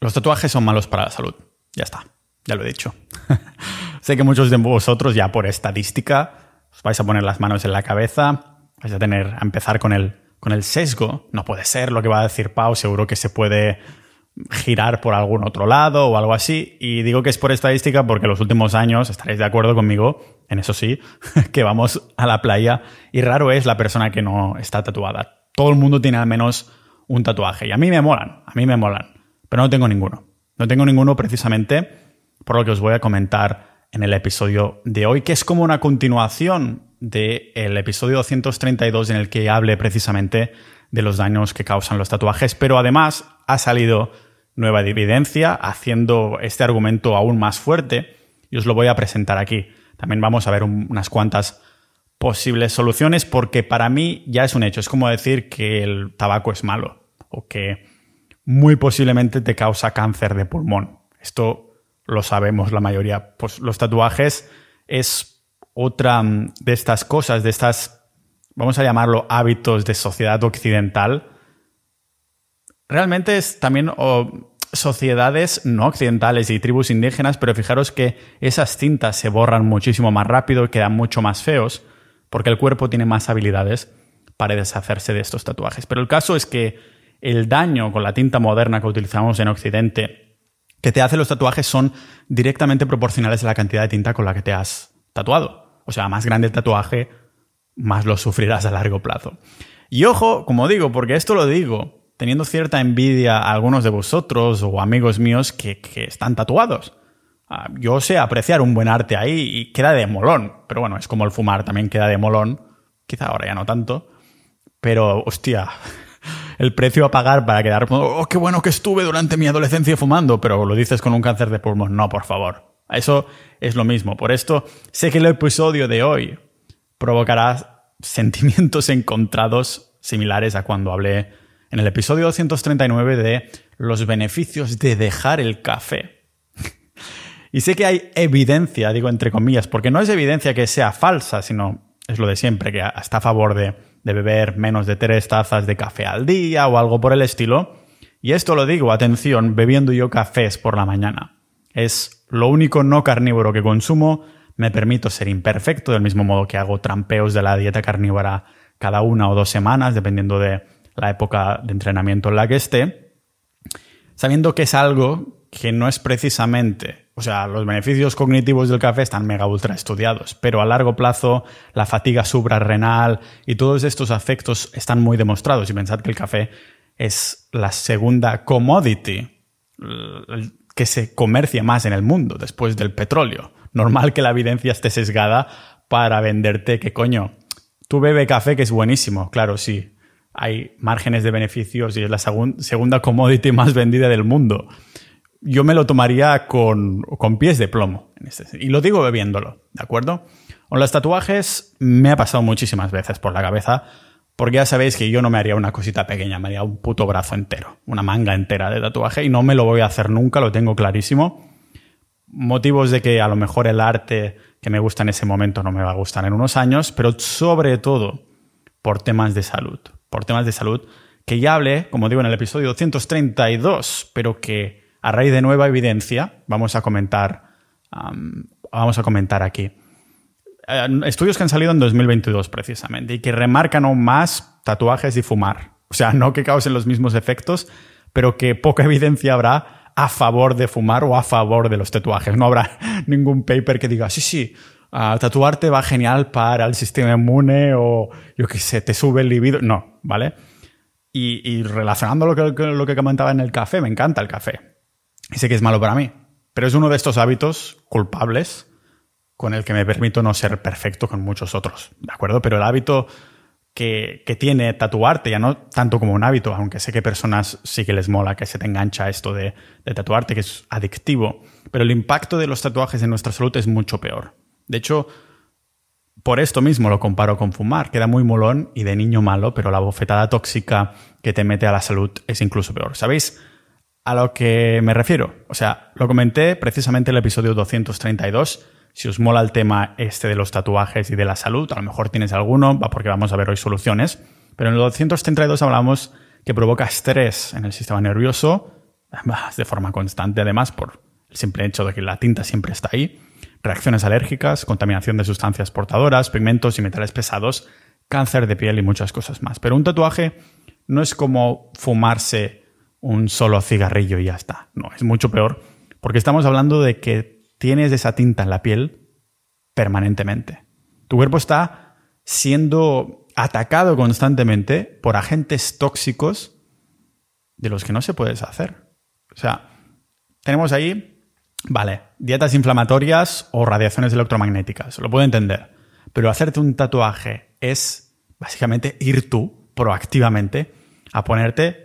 Los tatuajes son malos para la salud. Ya está, ya lo he dicho. sé que muchos de vosotros ya por estadística os vais a poner las manos en la cabeza, vais a tener a empezar con el, con el sesgo. No puede ser lo que va a decir Pau, seguro que se puede girar por algún otro lado o algo así. Y digo que es por estadística porque los últimos años, estaréis de acuerdo conmigo, en eso sí, que vamos a la playa y raro es la persona que no está tatuada. Todo el mundo tiene al menos un tatuaje y a mí me molan, a mí me molan pero no tengo ninguno. No tengo ninguno precisamente por lo que os voy a comentar en el episodio de hoy, que es como una continuación del episodio 232 en el que hable precisamente de los daños que causan los tatuajes, pero además ha salido nueva evidencia haciendo este argumento aún más fuerte y os lo voy a presentar aquí. También vamos a ver unas cuantas posibles soluciones porque para mí ya es un hecho, es como decir que el tabaco es malo o que muy posiblemente te causa cáncer de pulmón. Esto lo sabemos la mayoría. Pues los tatuajes es otra mm, de estas cosas, de estas, vamos a llamarlo hábitos de sociedad occidental. Realmente es también sociedades no occidentales y tribus indígenas, pero fijaros que esas tintas se borran muchísimo más rápido y quedan mucho más feos, porque el cuerpo tiene más habilidades para deshacerse de estos tatuajes. Pero el caso es que el daño con la tinta moderna que utilizamos en Occidente que te hace los tatuajes son directamente proporcionales a la cantidad de tinta con la que te has tatuado. O sea, más grande el tatuaje, más lo sufrirás a largo plazo. Y ojo, como digo, porque esto lo digo teniendo cierta envidia a algunos de vosotros o amigos míos que, que están tatuados. Ah, yo sé apreciar un buen arte ahí y queda de molón, pero bueno, es como el fumar, también queda de molón, quizá ahora ya no tanto, pero hostia, el precio a pagar para quedar, oh, qué bueno que estuve durante mi adolescencia fumando, pero lo dices con un cáncer de pulmón. No, por favor. Eso es lo mismo. Por esto, sé que el episodio de hoy provocará sentimientos encontrados similares a cuando hablé en el episodio 239 de los beneficios de dejar el café. y sé que hay evidencia, digo entre comillas, porque no es evidencia que sea falsa, sino es lo de siempre, que está a favor de de beber menos de tres tazas de café al día o algo por el estilo. Y esto lo digo, atención, bebiendo yo cafés por la mañana. Es lo único no carnívoro que consumo, me permito ser imperfecto, del mismo modo que hago trampeos de la dieta carnívora cada una o dos semanas, dependiendo de la época de entrenamiento en la que esté, sabiendo que es algo que no es precisamente o sea, los beneficios cognitivos del café están mega ultra estudiados, pero a largo plazo la fatiga suprarrenal y todos estos efectos están muy demostrados. Y pensad que el café es la segunda commodity que se comercia más en el mundo después del petróleo. Normal que la evidencia esté sesgada para venderte que coño, tú bebe café que es buenísimo, claro, sí. Hay márgenes de beneficios y es la segunda commodity más vendida del mundo yo me lo tomaría con, pies de plomo. Este y lo digo bebiéndolo, ¿de acuerdo? Con los tatuajes me ha pasado muchísimas veces por la cabeza, porque ya sabéis que yo no me haría una cosita pequeña, me haría un puto brazo entero, una manga entera de tatuaje, y no me lo voy a hacer nunca, lo tengo clarísimo. Motivos de que a lo mejor el arte que me gusta en ese momento no me va a gustar en unos años, pero sobre todo por temas de salud. Por temas de salud que ya hablé, como digo, en el episodio 232, pero que a raíz de nueva evidencia, vamos a comentar, vamos a comentar aquí. Eh, estudios que han salido en 2022 precisamente y que remarcan aún más tatuajes y fumar. O sea, no que causen los mismos efectos, pero que poca evidencia habrá a favor de fumar o a favor de los tatuajes. No habrá ningún paper que diga, sí, sí, tatuarte va genial para el sistema inmune o yo qué sé, te sube el libido. No, ¿vale? Y, relacionando lo que, lo que comentaba en el café, me encanta el café. Y sé que es malo para mí, pero es uno de estos hábitos culpables con el que me permito no ser perfecto con muchos otros, ¿de acuerdo? Pero el hábito que, tiene tatuarte, ya no tanto como un hábito, aunque sé que personas sí que les mola que se te engancha esto de, de tatuarte, que es adictivo, pero el impacto de los tatuajes en nuestra salud es mucho peor. De hecho, por esto mismo lo comparo con fumar. Queda muy molón y de niño malo, pero la bofetada tóxica que te mete a la salud es incluso peor. ¿Sabéis? A lo que me refiero. O sea, lo comenté precisamente en el episodio 232. Si os mola el tema este de los tatuajes y de la salud, a lo mejor tienes alguno, porque vamos a ver hoy soluciones. Pero en el 232 hablamos que provoca estrés en el sistema nervioso de forma constante además por el simple hecho de que la tinta siempre está ahí, reacciones alérgicas, contaminación de sustancias portadoras, pigmentos y metales pesados, cáncer de piel y muchas cosas más. Pero un tatuaje no es como fumarse un solo cigarrillo y ya está. No, es mucho peor porque estamos hablando de que tienes esa tinta en la piel permanentemente. Tu cuerpo está siendo atacado constantemente por agentes tóxicos de los que no se puede deshacer. O sea, tenemos ahí, vale, dietas inflamatorias o radiaciones electromagnéticas, lo puedo entender, pero hacerte un tatuaje es básicamente ir tú proactivamente a ponerte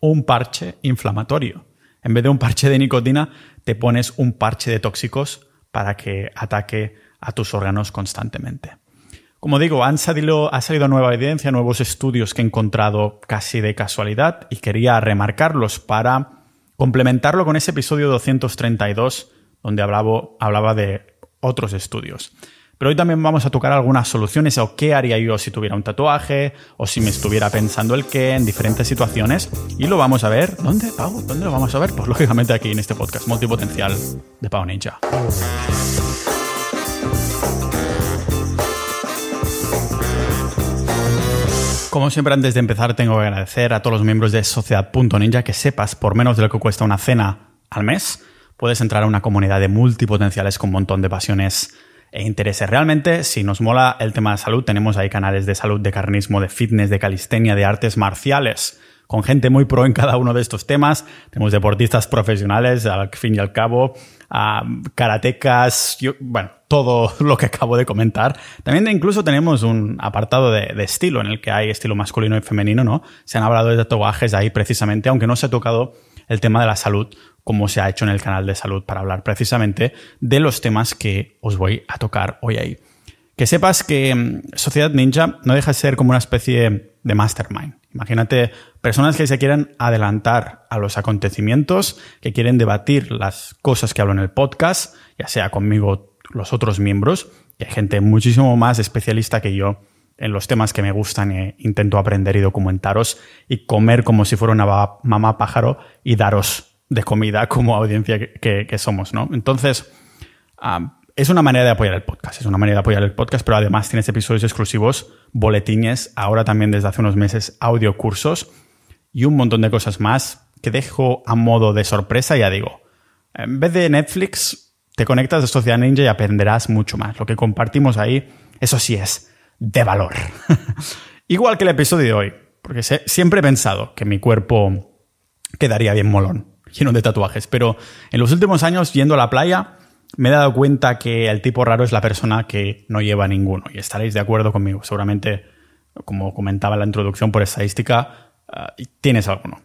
un parche inflamatorio. En vez de un parche de nicotina, te pones un parche de tóxicos para que ataque a tus órganos constantemente. Como digo, han salido, ha salido nueva evidencia, nuevos estudios que he encontrado casi de casualidad y quería remarcarlos para complementarlo con ese episodio 232 donde hablaba, hablaba de otros estudios. Pero hoy también vamos a tocar algunas soluciones o qué haría yo si tuviera un tatuaje o si me estuviera pensando el qué en diferentes situaciones. Y lo vamos a ver. ¿Dónde, Pau? ¿Dónde lo vamos a ver? Pues lógicamente aquí en este podcast multipotencial de Pau Ninja. Como siempre, antes de empezar, tengo que agradecer a todos los miembros de Sociedad.ninja que sepas, por menos de lo que cuesta una cena al mes, puedes entrar a una comunidad de multipotenciales con un montón de pasiones e. Realmente, si nos mola el tema de salud, tenemos ahí canales de salud, de carnismo, de fitness, de calistenia, de artes marciales, con gente muy pro en cada uno de estos temas. Tenemos deportistas profesionales, al fin y al cabo, a karatecas, bueno, todo lo que acabo de comentar. También incluso tenemos un apartado de, de, estilo en el que hay estilo masculino y femenino, ¿no? Se han hablado de tatuajes ahí precisamente, aunque no se ha tocado el tema de la salud como se ha hecho en el canal de salud para hablar precisamente de los temas que os voy a tocar hoy ahí. Que sepas que mm, Sociedad Ninja no deja de ser como una especie de mastermind. Imagínate personas que se quieren adelantar a los acontecimientos, que quieren debatir las cosas que hablo en el podcast, ya sea conmigo los otros miembros, y hay gente muchísimo más especialista que yo en los temas que me gustan e intento aprender y documentaros y comer como si fuera una mamá pájaro y daros de comida como audiencia que, somos, ¿no? Entonces, es una manera de apoyar el podcast, es una manera de apoyar el podcast, pero además tienes episodios exclusivos, boletines, ahora también desde hace unos meses audio cursos y un montón de cosas más que dejo a modo de sorpresa, ya digo. En vez de Netflix, te conectas a Sociedad Ninja y aprenderás mucho más. Lo que compartimos ahí, eso sí es de valor. Igual que el episodio de hoy, porque siempre he pensado que mi cuerpo quedaría bien molón lleno de tatuajes. Pero en los últimos años, yendo a la playa, me he dado cuenta que el tipo raro es la persona que no lleva ninguno. Y estaréis de acuerdo conmigo. Seguramente, como comentaba en la introducción por estadística, uh, tienes alguno.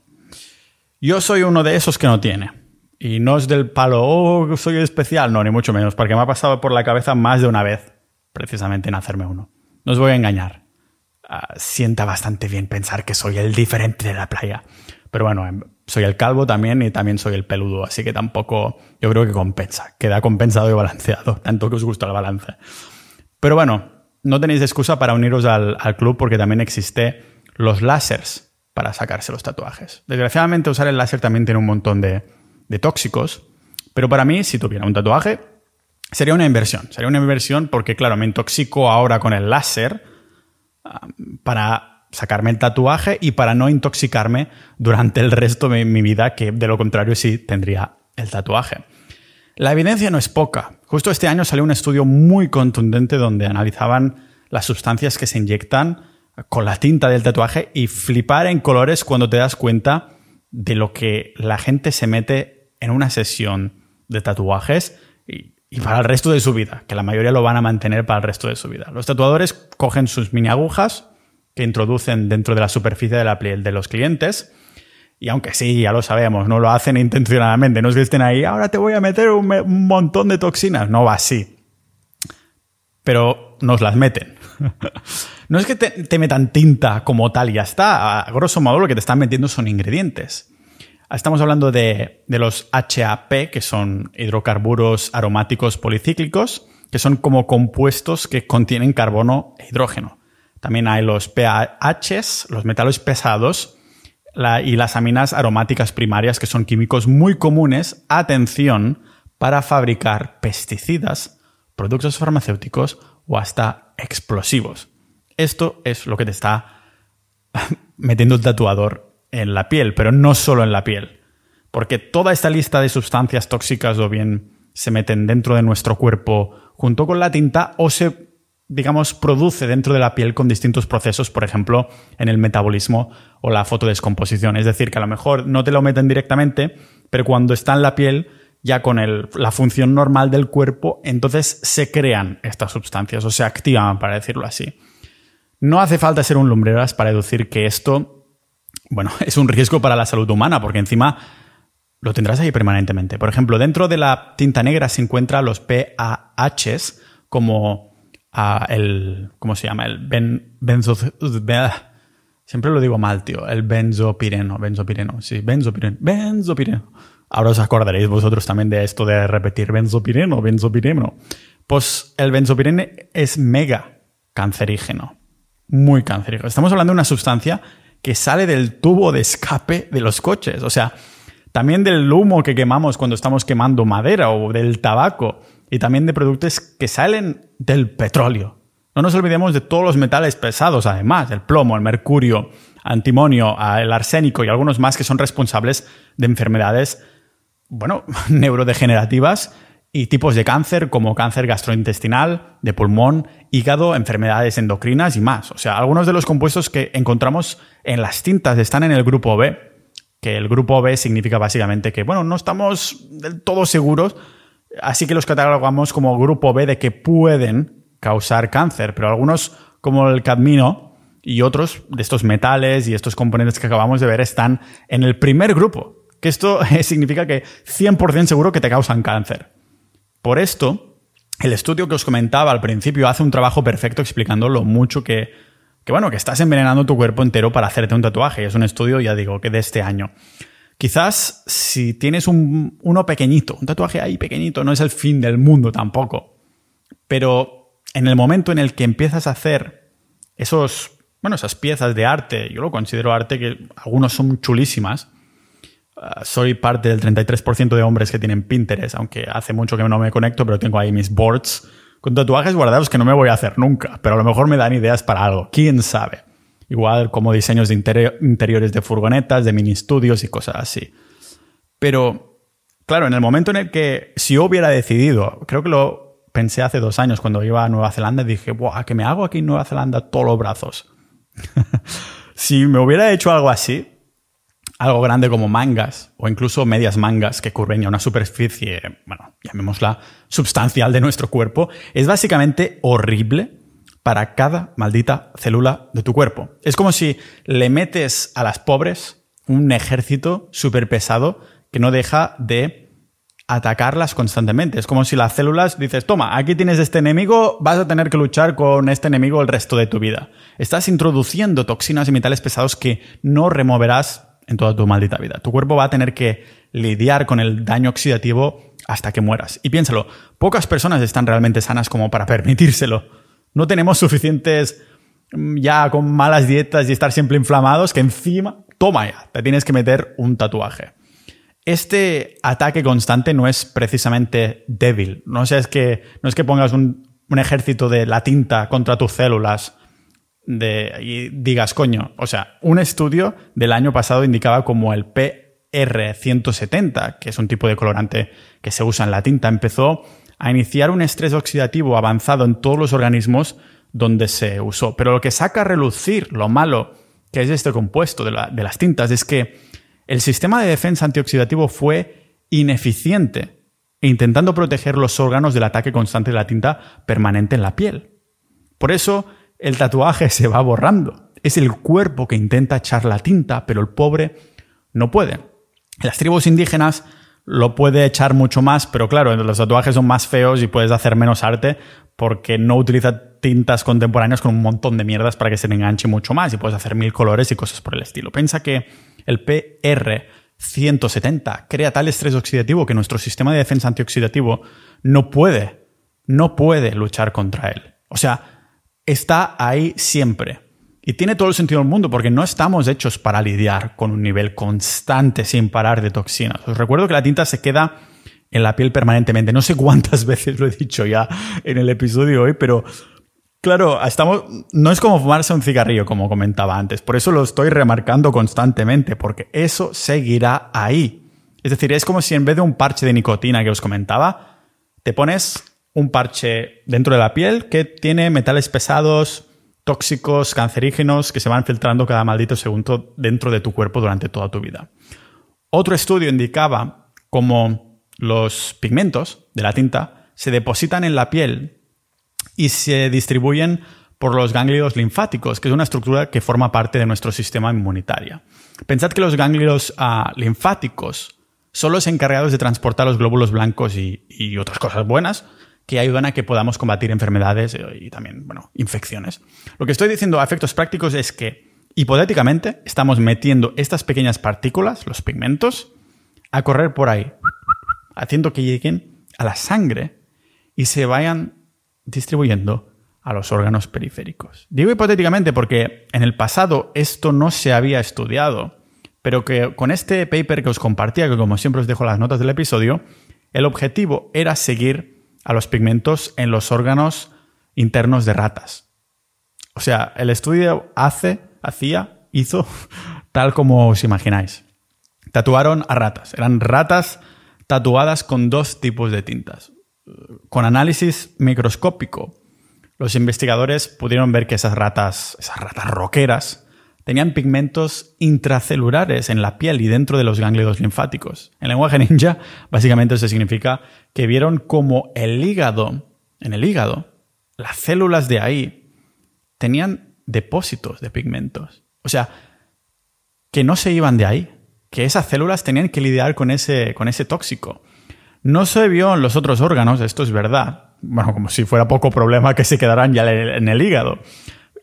Yo soy uno de esos que no tiene. Y no es del palo, oh, soy especial, no, ni mucho menos, porque me ha pasado por la cabeza más de una vez, precisamente en hacerme uno. No os voy a engañar. Uh, sienta bastante bien pensar que soy el diferente de la playa. Pero bueno, em, soy el calvo también y también soy el peludo, así que tampoco yo creo que compensa, queda compensado y balanceado, tanto que os gusta el balance. Pero bueno, no tenéis excusa para uniros al, club porque también existe los láseres para sacarse los tatuajes. Desgraciadamente usar el láser también tiene un montón de, de tóxicos, pero para mí si tuviera un tatuaje sería una inversión, sería una inversión porque claro, me intoxico ahora con el láser ah, para sacarme el tatuaje y para no intoxicarme durante el resto de mi vida, que de lo contrario sí tendría el tatuaje. La evidencia no es poca. Justo este año salió un estudio muy contundente donde analizaban las sustancias que se inyectan con la tinta del tatuaje y flipar en colores cuando te das cuenta de lo que la gente se mete en una sesión de tatuajes y, para el resto de su vida, que la mayoría lo van a mantener para el resto de su vida. Los tatuadores cogen sus mini agujas, que introducen dentro de la superficie de la piel de los clientes. Y aunque sí, ya lo sabemos, no lo hacen intencionadamente, no es que estén ahí, ahora te voy a meter un, montón de toxinas, no va así. Pero nos las meten. no es que te, metan tinta como tal y ya está, a grosso modo lo que te están metiendo son ingredientes. Estamos hablando de, de los HAP, que son hidrocarburos aromáticos policíclicos, que son como compuestos que contienen carbono e hidrógeno. También hay los PAHs, los metales pesados, y las aminas aromáticas primarias, que son químicos muy comunes, atención, para fabricar pesticidas, productos farmacéuticos o hasta explosivos. Esto es lo que te está metiendo el tatuador en la piel, pero no solo en la piel. Porque toda esta lista de sustancias tóxicas o bien se meten dentro de nuestro cuerpo junto con la tinta o se, digamos, produce dentro de la piel con distintos procesos, por ejemplo, en el metabolismo o la fotodescomposición. Es decir, que a lo mejor no te lo meten directamente, pero cuando está en la piel, ya con la función normal del cuerpo, entonces se crean estas sustancias o se activan, para decirlo así. No hace falta ser un lumbreras para deducir que esto, bueno, es un riesgo para la salud humana, porque encima lo tendrás ahí permanentemente. Por ejemplo, dentro de la tinta negra se encuentran los PAHs como el. ¿Cómo se llama? El ben, benzo. Siempre lo digo mal, tío. El benzopireno. Benzopireno. Sí, benzopireno. Benzopireno. Ahora os acordaréis vosotros también de esto de repetir benzopireno, benzopireno. Pues el benzopireno es mega cancerígeno. Muy cancerígeno. Estamos hablando de una sustancia que sale del tubo de escape de los coches. O sea, también del humo que quemamos cuando estamos quemando madera o del tabaco y también de productos que salen del petróleo. No nos olvidemos de todos los metales pesados, además, el plomo, el mercurio, antimonio, el arsénico y algunos más que son responsables de enfermedades, bueno, neurodegenerativas y tipos de cáncer como cáncer gastrointestinal, de pulmón, hígado, enfermedades endocrinas y más. O sea, algunos de los compuestos que encontramos en las tintas están en el grupo B que el grupo B significa básicamente que, bueno, no estamos del todo seguros, así que los catalogamos como grupo B de que pueden causar cáncer, pero algunos, como el cadmino y otros de estos metales y estos componentes que acabamos de ver, están en el primer grupo, que esto significa que 100% seguro que te causan cáncer. Por esto, el estudio que os comentaba al principio hace un trabajo perfecto explicando lo mucho que que bueno, que estás envenenando tu cuerpo entero para hacerte un tatuaje. Es un estudio, ya digo, que de este año. Quizás si tienes un, uno pequeñito, un tatuaje ahí pequeñito, no es el fin del mundo tampoco. Pero en el momento en el que empiezas a hacer esos, bueno, esas piezas de arte, yo lo considero arte que algunos son chulísimas. Ah, soy parte del 33% de hombres que tienen Pinterest, aunque hace mucho que no me conecto, pero tengo ahí mis boards con tatuajes guardados que no me voy a hacer nunca, pero a lo mejor me dan ideas para algo, quién sabe. Igual como diseños de interiores de furgonetas, de mini estudios y cosas así. Pero, claro, en el momento en el que si yo hubiera decidido, creo que lo pensé hace dos años cuando iba a Nueva Zelanda, dije, ¡buah! ¿Qué me hago aquí en Nueva Zelanda todos los brazos? si me hubiera hecho algo así, algo grande como mangas o incluso medias mangas que curven ya una superficie, bueno, llamémosla substancial de nuestro cuerpo, es básicamente horrible para cada maldita célula de tu cuerpo. Es como si le metes a las pobres un ejército súper pesado que no deja de atacarlas constantemente. Es como si las células dices, toma, aquí tienes este enemigo, vas a tener que luchar con este enemigo el resto de tu vida. Estás introduciendo toxinas y metales pesados que no removerás en toda tu maldita vida. Tu cuerpo va a tener que lidiar con el daño oxidativo hasta que mueras. Y piénsalo, pocas personas están realmente sanas como para permitírselo. No tenemos suficientes mm, ya con malas dietas y estar siempre inflamados que encima, toma ya, te tienes que meter un tatuaje. Este ataque constante no es precisamente débil. No, es que, no es que pongas un, un ejército de la tinta contra tus células de, y digas, coño, o sea, un estudio del año pasado indicaba como el PR170, que es un tipo de colorante que se usa en la tinta, empezó a iniciar un estrés oxidativo avanzado en todos los organismos donde se usó. Pero lo que saca a relucir lo malo que es este compuesto de, de las tintas es que el sistema de defensa antioxidativo fue ineficiente, intentando proteger los órganos del ataque constante de la tinta permanente en la piel. Por eso, el tatuaje se va borrando. Es el cuerpo que intenta echar la tinta, pero el pobre no puede. Las tribus indígenas lo puede echar mucho más, pero claro, los tatuajes son más feos y puedes hacer menos arte porque no utiliza tintas contemporáneas con un montón de mierdas para que se enganche mucho más y puedes hacer mil colores y cosas por el estilo. Piensa que el PR 170 crea tal estrés oxidativo que nuestro sistema de defensa antioxidativo no puede, no puede luchar contra él. O sea, está ahí siempre. Y tiene todo el sentido del mundo porque no estamos hechos para lidiar con un nivel constante sin parar de toxinas. Os recuerdo que la tinta se queda en la piel permanentemente. No sé cuántas veces lo he dicho ya en el episodio hoy, pero claro, estamos, no es como fumarse un cigarrillo, como comentaba antes. Por eso lo estoy remarcando constantemente, porque eso seguirá ahí. Es decir, es como si en vez de un parche de nicotina que os comentaba, te pones un parche dentro de la piel que tiene metales pesados, tóxicos, cancerígenos que se van filtrando cada maldito segundo dentro de tu cuerpo durante toda tu vida. Otro estudio indicaba cómo los pigmentos de la tinta se depositan en la piel y se distribuyen por los ganglios linfáticos, que es una estructura que forma parte de nuestro sistema inmunitario. Pensad que los ganglios ah, linfáticos son los encargados de transportar los glóbulos blancos y, y otras cosas buenas que ayudan a que podamos combatir enfermedades eh, y también, bueno, infecciones. Lo que estoy diciendo a efectos prácticos es que, hipotéticamente, estamos metiendo estas pequeñas partículas, los pigmentos, a correr por ahí, haciendo que lleguen a la sangre y se vayan distribuyendo a los órganos periféricos. Digo hipotéticamente porque en el pasado esto no se había estudiado, pero que con este paper que os compartía, que como siempre os dejo las notas del episodio, el objetivo era seguir a los pigmentos en los órganos internos de ratas. O sea, el estudio hace, hacía, hizo tal como os imagináis. Tatuaron a ratas. Eran ratas tatuadas con dos tipos de tintas. Con análisis microscópico, los investigadores pudieron ver que esas ratas, esas ratas roqueras, tenían pigmentos intracelulares en la piel y dentro de los ganglios linfáticos. En lenguaje ninja, básicamente eso significa que vieron como el hígado, en el hígado, las células de ahí tenían depósitos de pigmentos. O sea, que no se iban de ahí, que esas células tenían que lidiar con ese, con ese tóxico. No se vio en los otros órganos, esto es verdad. Bueno, como si fuera poco problema que se quedaran ya en el hígado.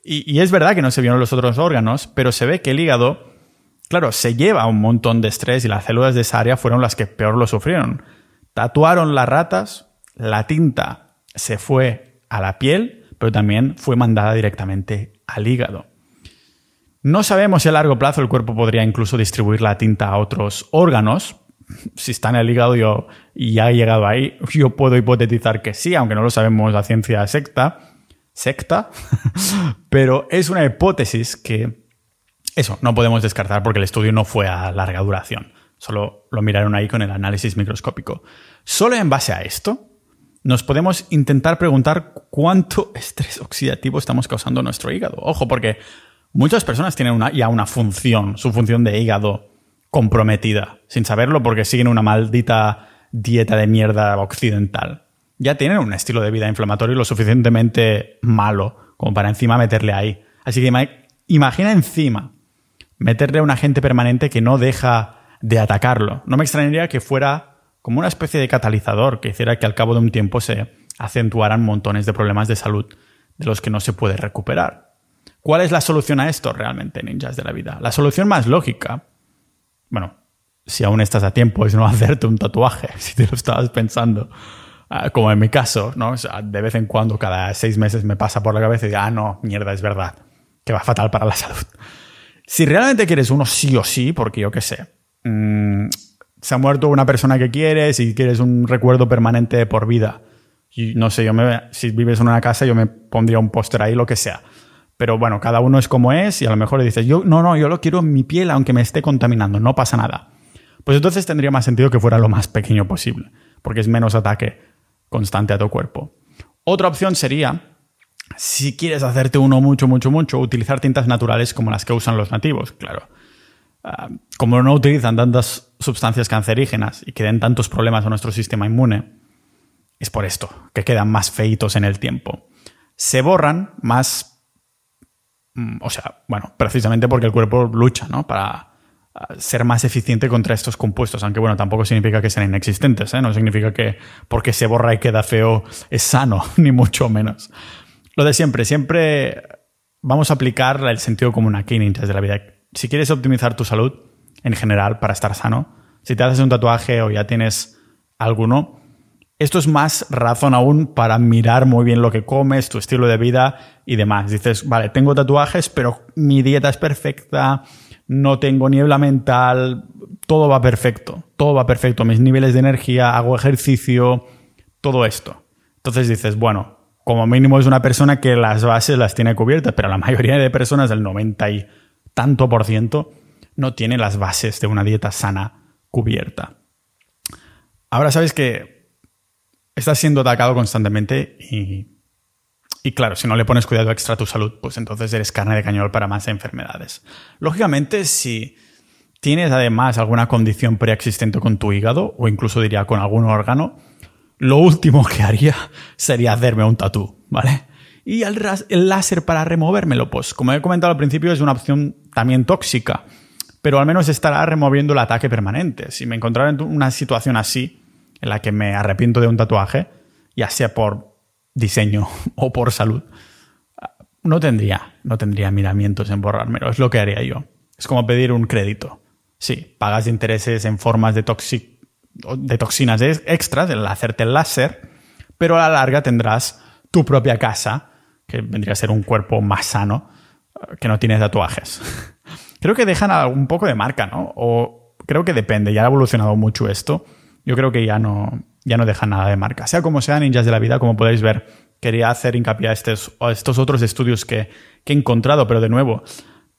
Y, es verdad que no se vieron los otros órganos, pero se ve que el hígado, claro, se lleva un montón de estrés y las células de esa área fueron las que peor lo sufrieron. Tatuaron las ratas, la tinta se fue a la piel, pero también fue mandada directamente al hígado. No sabemos si a largo plazo el cuerpo podría incluso distribuir la tinta a otros órganos. Si está en el hígado yo, y ya ha llegado ahí, yo puedo hipotetizar que sí, aunque no lo sabemos la ciencia secta secta, pero es una hipótesis que eso no podemos descartar porque el estudio no fue a larga duración. Solo lo miraron ahí con el análisis microscópico. Solo en base a esto, nos podemos intentar preguntar cuánto estrés oxidativo estamos causando nuestro hígado. Ojo, porque muchas personas tienen ya una función, su función de hígado comprometida, sin saberlo porque siguen una maldita dieta de mierda occidental ya tienen un estilo de vida inflamatorio lo suficientemente malo como para encima meterle ahí. Así que imagina encima meterle a un agente permanente que no deja de atacarlo. No me extrañaría que fuera como una especie de catalizador que hiciera que al cabo de un tiempo se acentuaran montones de problemas de salud de los que no se puede recuperar. ¿Cuál es la solución a esto realmente, ninjas de la vida? La solución más lógica, bueno, si aún estás a tiempo, es no hacerte un tatuaje, si te lo estabas pensando. Ah, como en mi caso, ¿no? de vez en cuando, cada seis meses me pasa por la cabeza y digo, ah, no, mierda, es verdad, que va fatal para la salud. Si realmente quieres uno sí o sí, porque yo qué sé, mm, se ha muerto una persona que quieres y quieres un recuerdo permanente por vida, y no sé, yo me, si vives en una casa, yo me pondría un póster ahí, lo que sea. Pero bueno, cada uno es como es y a lo mejor le dices, yo, no, no, yo lo quiero en mi piel aunque me esté contaminando, no pasa nada. Pues entonces tendría más sentido que fuera lo más pequeño posible, porque es menos ataque constante a tu cuerpo. Otra opción sería, si quieres hacerte uno mucho, mucho, mucho, utilizar tintas naturales como las que usan los nativos, claro. Ah, como no utilizan tantas sustancias cancerígenas y que den tantos problemas a nuestro sistema inmune, es por esto, que quedan más feitos en el tiempo. Se borran más, mm, o sea, bueno, precisamente porque el cuerpo lucha, ¿no? Para ser más eficiente contra estos compuestos, aunque bueno, tampoco significa que sean inexistentes, ¿eh? no significa que porque se borra y queda feo es sano, ni mucho menos. Lo de siempre, siempre vamos a aplicar el sentido común aquí en de la vida. Si quieres optimizar tu salud en general para estar sano, si te haces un tatuaje o ya tienes alguno, Esto es más razón aún para mirar muy bien lo que comes, tu estilo de vida y demás. Dices, vale, tengo tatuajes, pero mi dieta es perfecta, no tengo niebla mental, todo va perfecto, todo va perfecto, mis niveles de energía, hago ejercicio, todo esto. Entonces dices, bueno, como mínimo es una persona que las bases las tiene cubiertas, pero la mayoría de personas, el 90 y tanto por ciento, no tiene las bases de una dieta sana cubierta. Ahora sabes que estás siendo atacado constantemente y, y claro, si no le pones cuidado extra a tu salud, pues entonces eres carne de cañón para más enfermedades. Lógicamente, si tienes además alguna condición preexistente con tu hígado o incluso diría con algún órgano, lo último que haría sería hacerme un tatú, ¿vale? Y el, láser para removérmelo, pues como he comentado al principio, es una opción también tóxica, pero al menos estará removiendo el ataque permanente. Si me encontrara en una situación así, en la que me arrepiento de un tatuaje, ya sea por diseño o por salud, no tendría, no tendría miramientos en borrármelo. Es lo que haría yo. Es como pedir un crédito. Sí, pagas intereses en formas de de toxinas extras, el hacerte el láser, pero a la larga tendrás tu propia casa, que vendría a ser un cuerpo más sano, eh, que no tiene tatuajes. creo que dejan un poco de marca, ¿no? O creo que depende, ya ha evolucionado mucho esto. Yo creo que ya no, ya no dejan nada de marca. Sea como sea, ninjas de la vida, como podéis ver, quería hacer hincapié a estos, estos otros estudios que, que he encontrado, pero de nuevo,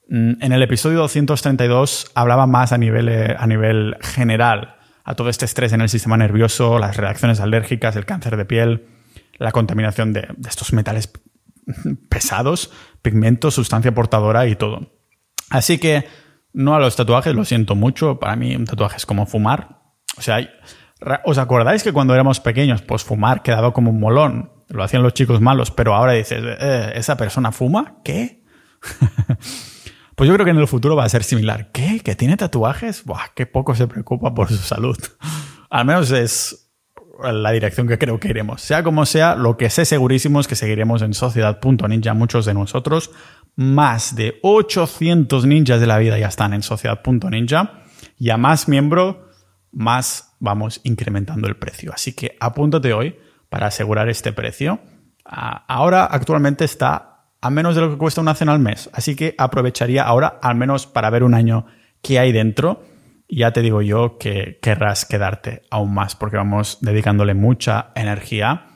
mm, en el episodio 232 hablaba más a nivel, eh, a nivel general a todo este estrés en el sistema nervioso, las reacciones alérgicas, el cáncer de piel, la contaminación de, estos metales pesados, pigmentos, sustancia portadora y todo. Así que no a los tatuajes, lo siento mucho. Para mí un tatuaje es como fumar. O sea, ¿os acordáis que cuando éramos pequeños, pues fumar quedaba como un molón? Lo hacían los chicos malos, pero ahora dices, eh, ¿esa persona fuma? ¿Qué? Pues yo creo que en el futuro va a ser similar. ¿Qué? ¿Que tiene tatuajes? Buah, qué poco se preocupa por su salud. Al menos es la dirección que creo que iremos. Sea como sea, lo que sé segurísimo es que seguiremos en Sociedad.ninja muchos de nosotros. Más de 800 ninjas de la vida ya están en Sociedad.ninja. Y a más miembro, más vamos incrementando el precio. Así que apúntate hoy para asegurar este precio. Ah, ahora actualmente está a menos de lo que cuesta una cena al mes. Así que aprovecharía ahora, al menos para ver un año qué hay dentro. Y ya te digo yo que querrás quedarte aún más porque vamos dedicándole mucha energía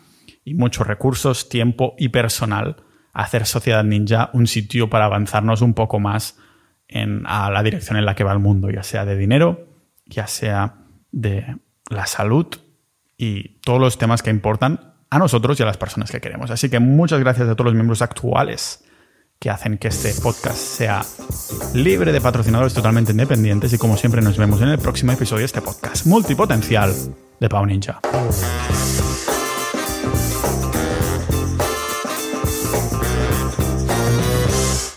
y muchos recursos, tiempo y personal a hacer Sociedad Ninja un sitio para avanzarnos un poco más en, a la dirección en la que va el mundo, ya sea de dinero, ya sea de la salud y todos los temas que importan a nosotros y a las personas que queremos. Así que muchas gracias a todos los miembros actuales que hacen que este podcast sea libre de patrocinadores totalmente independientes y como siempre nos vemos en el próximo episodio de este podcast multipotencial de Pau Ninja.